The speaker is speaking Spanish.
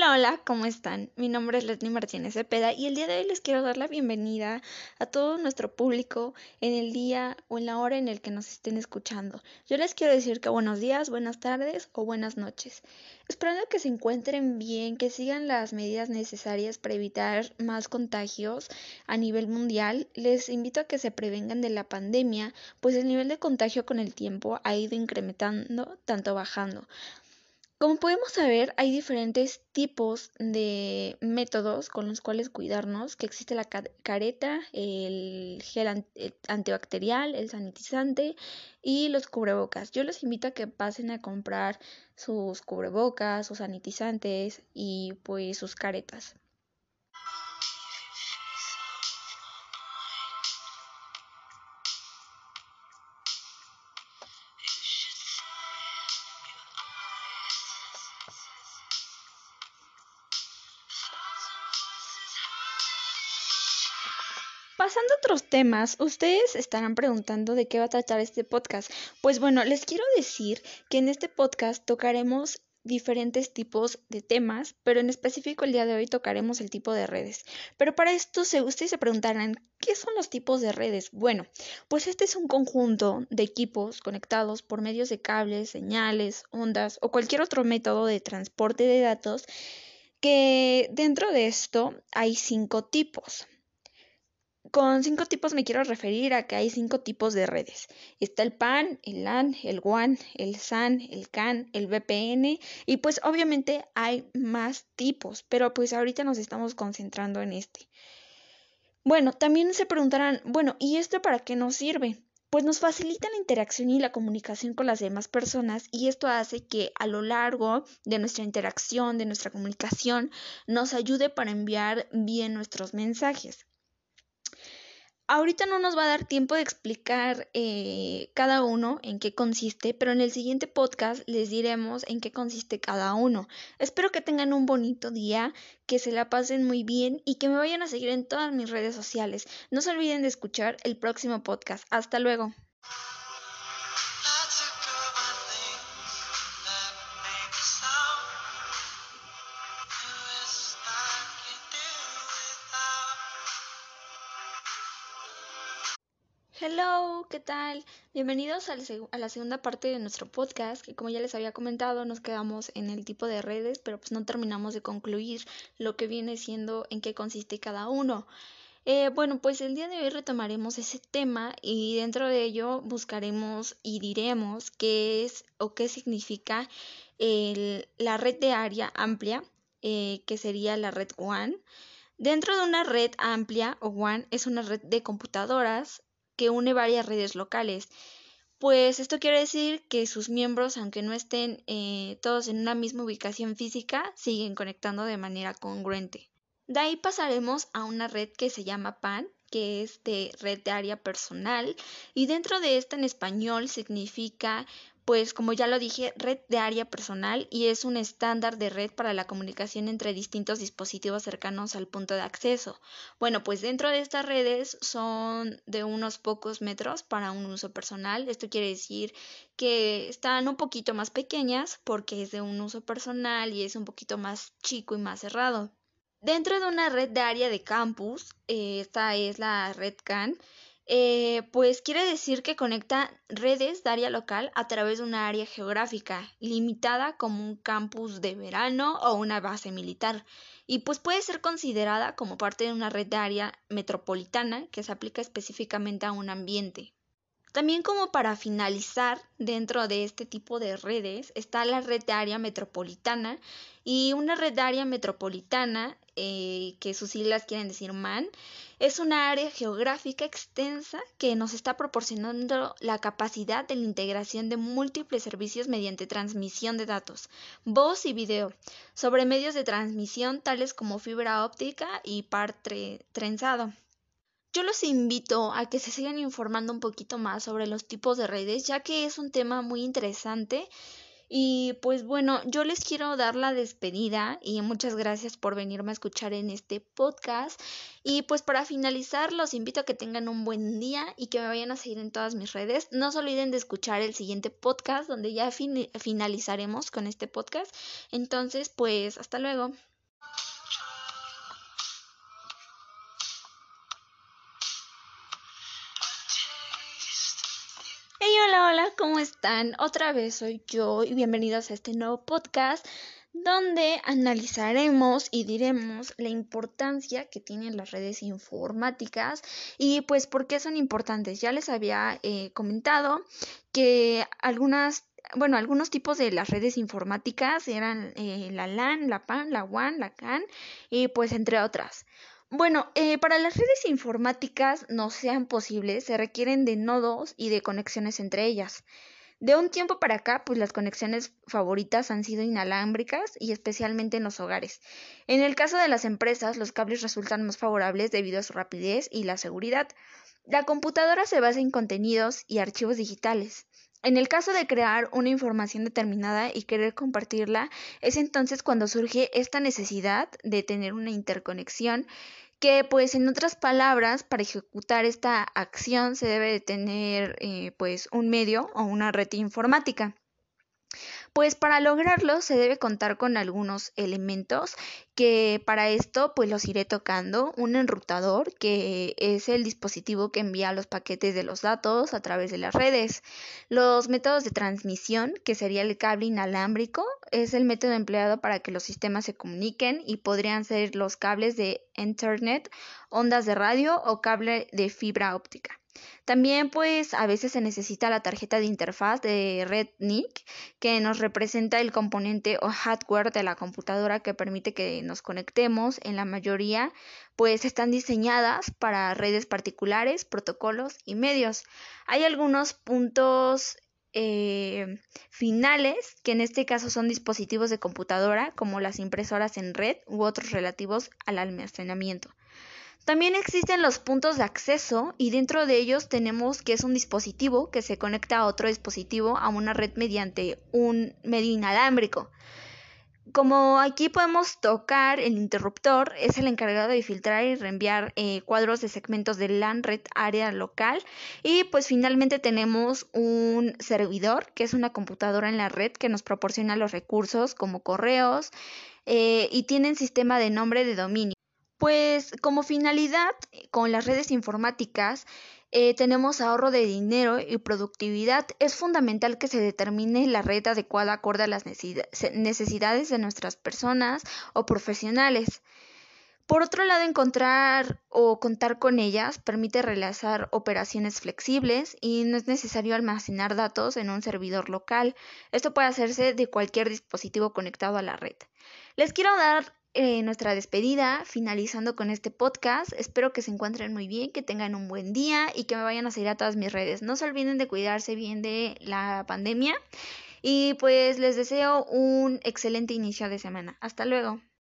Hola, hola, ¿cómo están? Mi nombre es Leslie Martínez Cepeda y el día de hoy les quiero dar la bienvenida a todo nuestro público en el día o en la hora en el que nos estén escuchando. Yo les quiero decir que buenos días, buenas tardes o buenas noches. Esperando que se encuentren bien, que sigan las medidas necesarias para evitar más contagios a nivel mundial, les invito a que se prevengan de la pandemia, pues el nivel de contagio con el tiempo ha ido incrementando, tanto bajando. Como podemos saber, hay diferentes tipos de métodos con los cuales cuidarnos, que existe la careta, el gel antibacterial, el sanitizante y los cubrebocas. Yo los invito a que pasen a comprar sus cubrebocas, sus sanitizantes y pues sus caretas. Pasando a otros temas, ustedes estarán preguntando de qué va a tratar este podcast. Pues bueno, les quiero decir que en este podcast tocaremos diferentes tipos de temas, pero en específico el día de hoy tocaremos el tipo de redes. Pero para esto se, ustedes se preguntarán, ¿qué son los tipos de redes? Bueno, pues este es un conjunto de equipos conectados por medios de cables, señales, ondas o cualquier otro método de transporte de datos que dentro de esto hay cinco tipos. Con cinco tipos me quiero referir a que hay cinco tipos de redes. Está el PAN, el LAN, el WAN, el SAN, el CAN, el VPN y pues obviamente hay más tipos, pero pues ahorita nos estamos concentrando en este. Bueno, también se preguntarán, bueno, ¿y esto para qué nos sirve? Pues nos facilita la interacción y la comunicación con las demás personas y esto hace que a lo largo de nuestra interacción, de nuestra comunicación, nos ayude para enviar bien nuestros mensajes. Ahorita no nos va a dar tiempo de explicar eh, cada uno en qué consiste, pero en el siguiente podcast les diremos en qué consiste cada uno. Espero que tengan un bonito día, que se la pasen muy bien y que me vayan a seguir en todas mis redes sociales. No se olviden de escuchar el próximo podcast. Hasta luego. Hello, ¿qué tal? Bienvenidos a la segunda parte de nuestro podcast, que como ya les había comentado, nos quedamos en el tipo de redes, pero pues no terminamos de concluir lo que viene siendo en qué consiste cada uno. Eh, bueno, pues el día de hoy retomaremos ese tema y dentro de ello buscaremos y diremos qué es o qué significa la red de área amplia, eh, que sería la red WAN. Dentro de una red amplia o WAN es una red de computadoras que une varias redes locales. Pues esto quiere decir que sus miembros, aunque no estén eh, todos en una misma ubicación física, siguen conectando de manera congruente. De ahí pasaremos a una red que se llama PAN, que es de red de área personal, y dentro de esta en español significa pues como ya lo dije, red de área personal y es un estándar de red para la comunicación entre distintos dispositivos cercanos al punto de acceso. Bueno, pues dentro de estas redes son de unos pocos metros para un uso personal. Esto quiere decir que están un poquito más pequeñas porque es de un uso personal y es un poquito más chico y más cerrado. Dentro de una red de área de campus, eh, esta es la red CAN, eh, pues quiere decir que conecta redes de área local a través de una área geográfica limitada como un campus de verano o una base militar y pues puede ser considerada como parte de una red de área metropolitana que se aplica específicamente a un ambiente. También como para finalizar, dentro de este tipo de redes está la red de área metropolitana y una red de área metropolitana, eh, que sus siglas quieren decir MAN, es una área geográfica extensa que nos está proporcionando la capacidad de la integración de múltiples servicios mediante transmisión de datos, voz y video, sobre medios de transmisión tales como fibra óptica y par trenzado. Yo los invito a que se sigan informando un poquito más sobre los tipos de redes, ya que es un tema muy interesante y pues bueno, yo les quiero dar la despedida y muchas gracias por venirme a escuchar en este podcast. Y pues para finalizar, los invito a que tengan un buen día y que me vayan a seguir en todas mis redes. No se olviden de escuchar el siguiente podcast donde ya finalizaremos con este podcast. Entonces, pues hasta luego. Hola, hola, ¿cómo están? Otra vez soy yo y bienvenidos a este nuevo podcast donde analizaremos y diremos la importancia que tienen las redes informáticas y pues por qué son importantes. Ya les había eh, comentado que algunas bueno, algunos tipos de las redes informáticas eran eh, la LAN, la PAN, la WAN, la CAN y pues entre otras. Bueno, eh, para las redes informáticas no sean posibles, se requieren de nodos y de conexiones entre ellas. De un tiempo para acá, pues las conexiones favoritas han sido inalámbricas y especialmente en los hogares. En el caso de las empresas, los cables resultan más favorables debido a su rapidez y la seguridad. La computadora se basa en contenidos y archivos digitales. En el caso de crear una información determinada y querer compartirla, es entonces cuando surge esta necesidad de tener una interconexión que pues en otras palabras para ejecutar esta acción se debe de tener eh, pues un medio o una red informática. Pues para lograrlo se debe contar con algunos elementos que para esto pues los iré tocando. Un enrutador que es el dispositivo que envía los paquetes de los datos a través de las redes. Los métodos de transmisión que sería el cable inalámbrico es el método empleado para que los sistemas se comuniquen y podrían ser los cables de Internet, ondas de radio o cable de fibra óptica. También pues a veces se necesita la tarjeta de interfaz de Red NIC que nos representa el componente o hardware de la computadora que permite que nos conectemos. En la mayoría pues están diseñadas para redes particulares, protocolos y medios. Hay algunos puntos eh, finales, que en este caso son dispositivos de computadora como las impresoras en red u otros relativos al almacenamiento. También existen los puntos de acceso y dentro de ellos tenemos que es un dispositivo que se conecta a otro dispositivo a una red mediante un medio inalámbrico. Como aquí podemos tocar el interruptor, es el encargado de filtrar y reenviar eh, cuadros de segmentos de LAN red área local. Y pues finalmente tenemos un servidor, que es una computadora en la red que nos proporciona los recursos como correos eh, y tienen sistema de nombre de dominio. Pues como finalidad con las redes informáticas eh, tenemos ahorro de dinero y productividad. Es fundamental que se determine la red adecuada acorde a las necesidades de nuestras personas o profesionales. Por otro lado, encontrar o contar con ellas permite realizar operaciones flexibles y no es necesario almacenar datos en un servidor local. Esto puede hacerse de cualquier dispositivo conectado a la red. Les quiero dar eh, nuestra despedida, finalizando con este podcast. Espero que se encuentren muy bien, que tengan un buen día y que me vayan a seguir a todas mis redes. No se olviden de cuidarse bien de la pandemia y pues les deseo un excelente inicio de semana. Hasta luego.